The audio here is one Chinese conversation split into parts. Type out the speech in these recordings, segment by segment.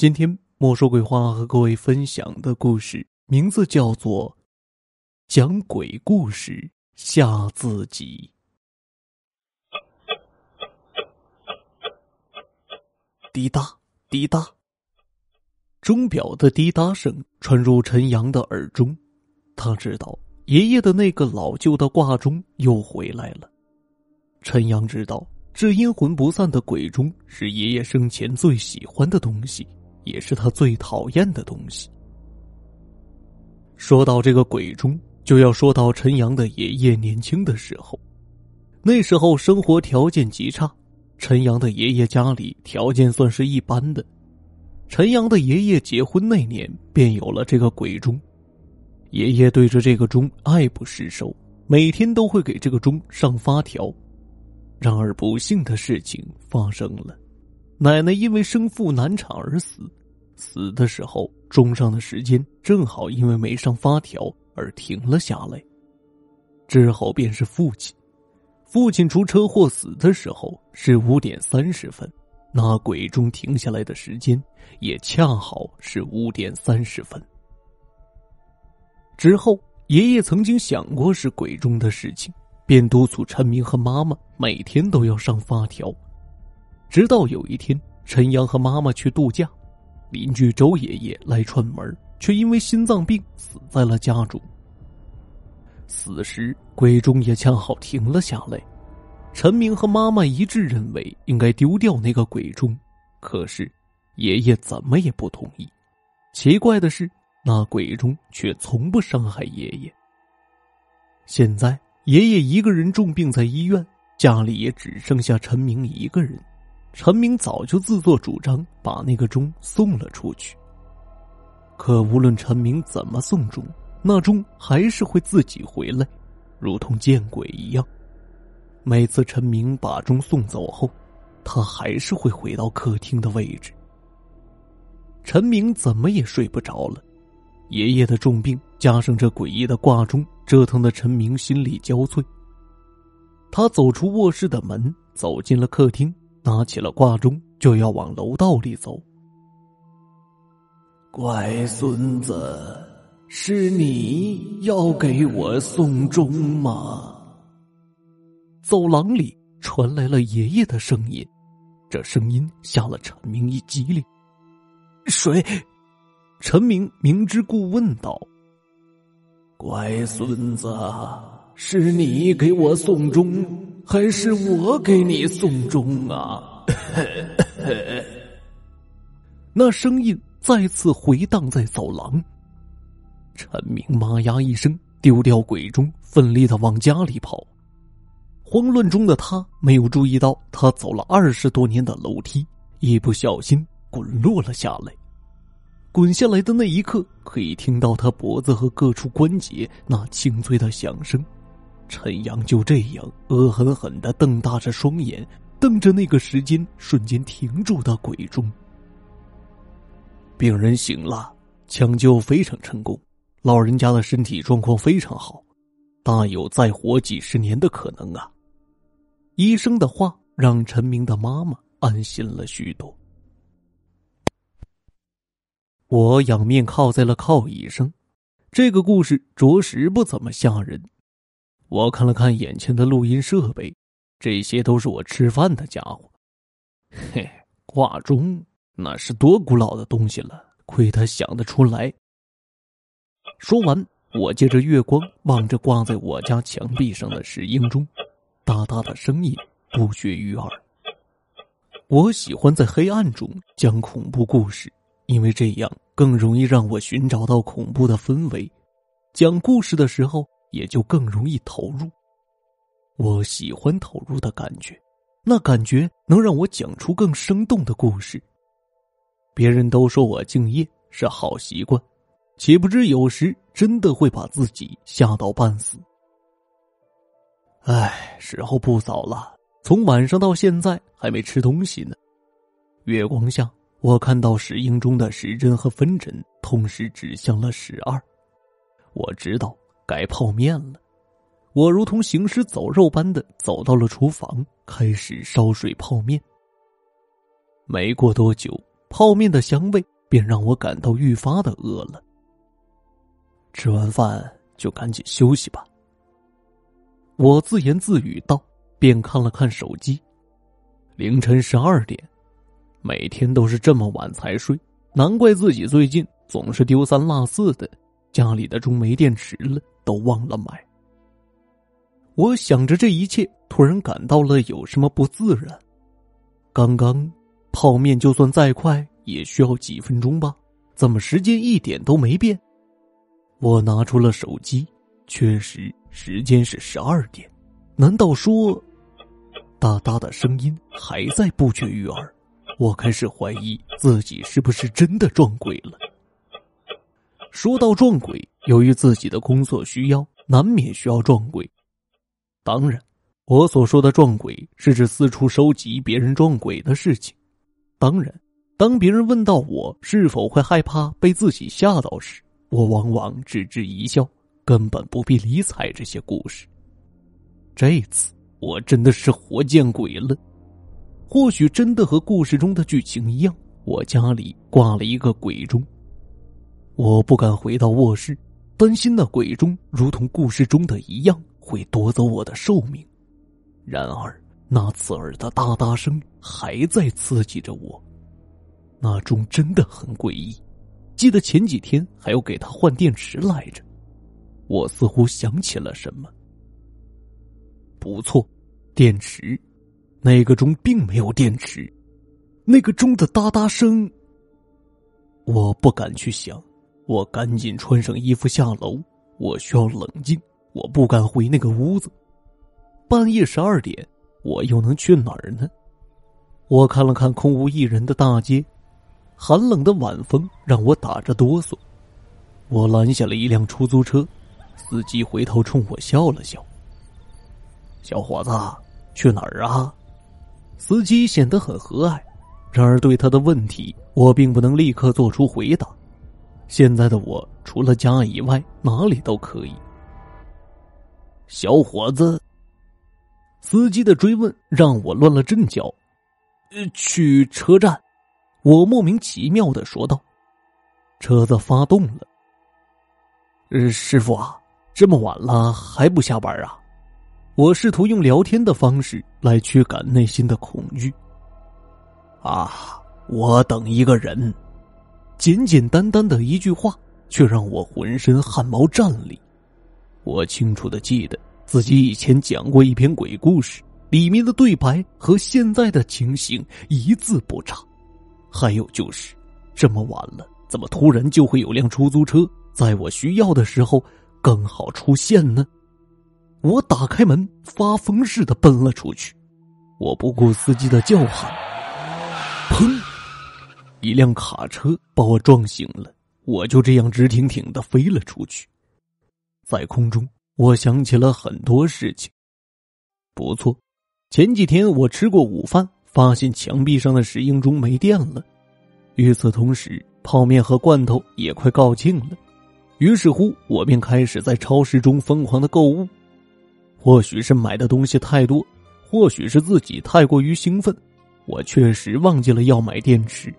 今天莫说鬼话和各位分享的故事名字叫做《讲鬼故事吓自己》。滴答滴答，钟表的滴答声传入陈阳的耳中，他知道爷爷的那个老旧的挂钟又回来了。陈阳知道，这阴魂不散的鬼钟是爷爷生前最喜欢的东西，也是他最讨厌的东西。说到这个鬼钟，就要说到陈阳的爷爷年轻的时候，那时候生活条件极差。陈阳的爷爷家里条件算是一般的，陈阳的爷爷结婚那年便有了这个鬼钟，爷爷对着这个钟爱不释手，每天都会给这个钟上发条。然而不幸的事情发生了，奶奶因为生父难产而死，死的时候钟上的时间正好因为没上发条而停了下来。之后便是父亲。父亲出车祸死的时候是五点三十分，那鬼钟停下来的时间也恰好是五点三十分。之后，爷爷曾经想过是鬼钟的事情，便督促陈明和妈妈每天都要上发条。直到有一天，陈阳和妈妈去度假，邻居周爷爷来串门，却因为心脏病死在了家中。此时，鬼钟也恰好停了下来。陈明和妈妈一致认为应该丢掉那个鬼钟，可是爷爷怎么也不同意。奇怪的是，那鬼钟却从不伤害爷爷。现在，爷爷一个人重病在医院，家里也只剩下陈明一个人。陈明早就自作主张把那个钟送了出去。可无论陈明怎么送钟，那钟还是会自己回来，如同见鬼一样。每次陈明把钟送走后，他还是会回到客厅的位置。陈明怎么也睡不着了，爷爷的重病加上这诡异的挂钟，折腾的陈明心力交瘁。他走出卧室的门，走进了客厅，拿起了挂钟，就要往楼道里走。乖孙子。是你要给我送终吗？走廊里传来了爷爷的声音，这声音吓了陈明一激灵。谁？陈明明知故问道：“乖孙子，是你给我送终，还是我给你送终啊？” 那声音再次回荡在走廊。陈明妈呀一声，丢掉鬼钟，奋力的往家里跑。慌乱中的他没有注意到，他走了二十多年的楼梯，一不小心滚落了下来。滚下来的那一刻，可以听到他脖子和各处关节那清脆的响声。陈阳就这样恶狠狠的瞪大着双眼，瞪着那个时间瞬间停住的鬼钟。病人醒了，抢救非常成功。老人家的身体状况非常好，大有再活几十年的可能啊！医生的话让陈明的妈妈安心了许多。我仰面靠在了靠椅上，这个故事着实不怎么吓人。我看了看眼前的录音设备，这些都是我吃饭的家伙。嘿，挂钟那是多古老的东西了，亏他想得出来。说完，我借着月光望着挂在我家墙壁上的石英钟，哒哒的声音不绝于耳。我喜欢在黑暗中讲恐怖故事，因为这样更容易让我寻找到恐怖的氛围，讲故事的时候也就更容易投入。我喜欢投入的感觉，那感觉能让我讲出更生动的故事。别人都说我敬业是好习惯。岂不知有时真的会把自己吓到半死。唉，时候不早了，从晚上到现在还没吃东西呢。月光下，我看到石英中的时针和分针同时指向了十二，我知道该泡面了。我如同行尸走肉般的走到了厨房，开始烧水泡面。没过多久，泡面的香味便让我感到愈发的饿了。吃完饭就赶紧休息吧。我自言自语道，便看了看手机，凌晨十二点，每天都是这么晚才睡，难怪自己最近总是丢三落四的，家里的钟没电池了，都忘了买。我想着这一切，突然感到了有什么不自然。刚刚泡面就算再快，也需要几分钟吧？怎么时间一点都没变？我拿出了手机，确实时间是十二点。难道说，哒哒的声音还在不绝于耳？我开始怀疑自己是不是真的撞鬼了。说到撞鬼，由于自己的工作需要，难免需要撞鬼。当然，我所说的撞鬼是指四处收集别人撞鬼的事情。当然，当别人问到我是否会害怕被自己吓到时，我往往只知一笑，根本不必理睬这些故事。这次我真的是活见鬼了，或许真的和故事中的剧情一样，我家里挂了一个鬼钟。我不敢回到卧室，担心那鬼钟如同故事中的一样。会夺走我的寿命，然而那刺耳的哒哒声还在刺激着我，那钟真的很诡异。记得前几天还要给他换电池来着，我似乎想起了什么。不错，电池，那个钟并没有电池，那个钟的哒哒声，我不敢去想。我赶紧穿上衣服下楼，我需要冷静。我不敢回那个屋子，半夜十二点，我又能去哪儿呢？我看了看空无一人的大街，寒冷的晚风让我打着哆嗦。我拦下了一辆出租车，司机回头冲我笑了笑：“小伙子，去哪儿啊？”司机显得很和蔼，然而对他的问题，我并不能立刻做出回答。现在的我，除了家以外，哪里都可以。小伙子，司机的追问让我乱了阵脚。呃，去车站，我莫名其妙的说道。车子发动了。呃，师傅啊，这么晚了还不下班啊？我试图用聊天的方式来驱赶内心的恐惧。啊，我等一个人。简简单单的一句话，却让我浑身汗毛站立。我清楚的记得自己以前讲过一篇鬼故事，里面的对白和现在的情形一字不差。还有就是，这么晚了，怎么突然就会有辆出租车在我需要的时候刚好出现呢？我打开门，发疯似的奔了出去。我不顾司机的叫喊，砰！一辆卡车把我撞醒了，我就这样直挺挺的飞了出去。在空中，我想起了很多事情。不错，前几天我吃过午饭，发现墙壁上的石英钟没电了。与此同时，泡面和罐头也快告罄了。于是乎，我便开始在超市中疯狂的购物。或许是买的东西太多，或许是自己太过于兴奋，我确实忘记了要买电池。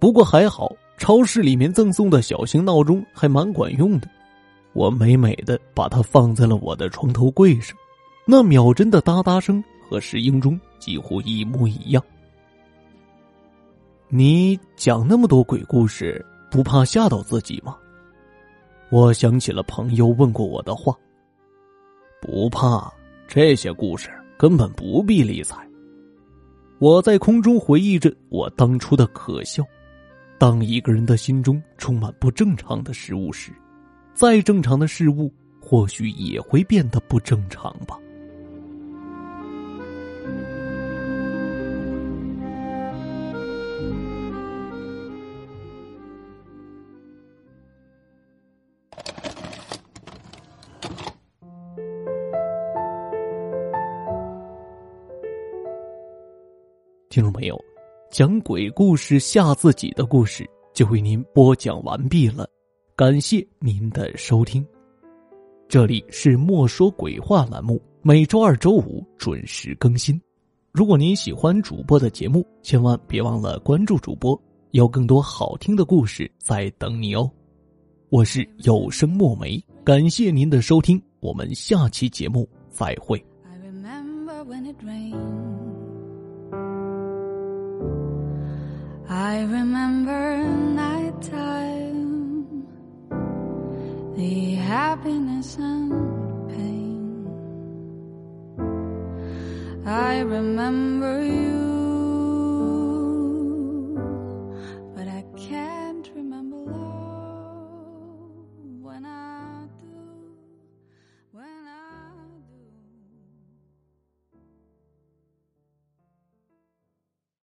不过还好，超市里面赠送的小型闹钟还蛮管用的。我美美的把它放在了我的床头柜上，那秒针的哒哒声和石英钟几乎一模一样。你讲那么多鬼故事，不怕吓到自己吗？我想起了朋友问过我的话。不怕，这些故事根本不必理睬。我在空中回忆着我当初的可笑。当一个人的心中充满不正常的事物时。再正常的事物，或许也会变得不正常吧。听众朋友，讲鬼故事吓自己的故事就为您播讲完毕了。感谢您的收听。这里是莫说鬼话栏目每周二周五准时更新。如果您喜欢主播的节目千万别忘了关注主播有更多好听的故事在等你哦。我是有声墨梅感谢您的收听我们下期节目再会。I remember when it rained I remember night time, the happiness and pain. I remember you.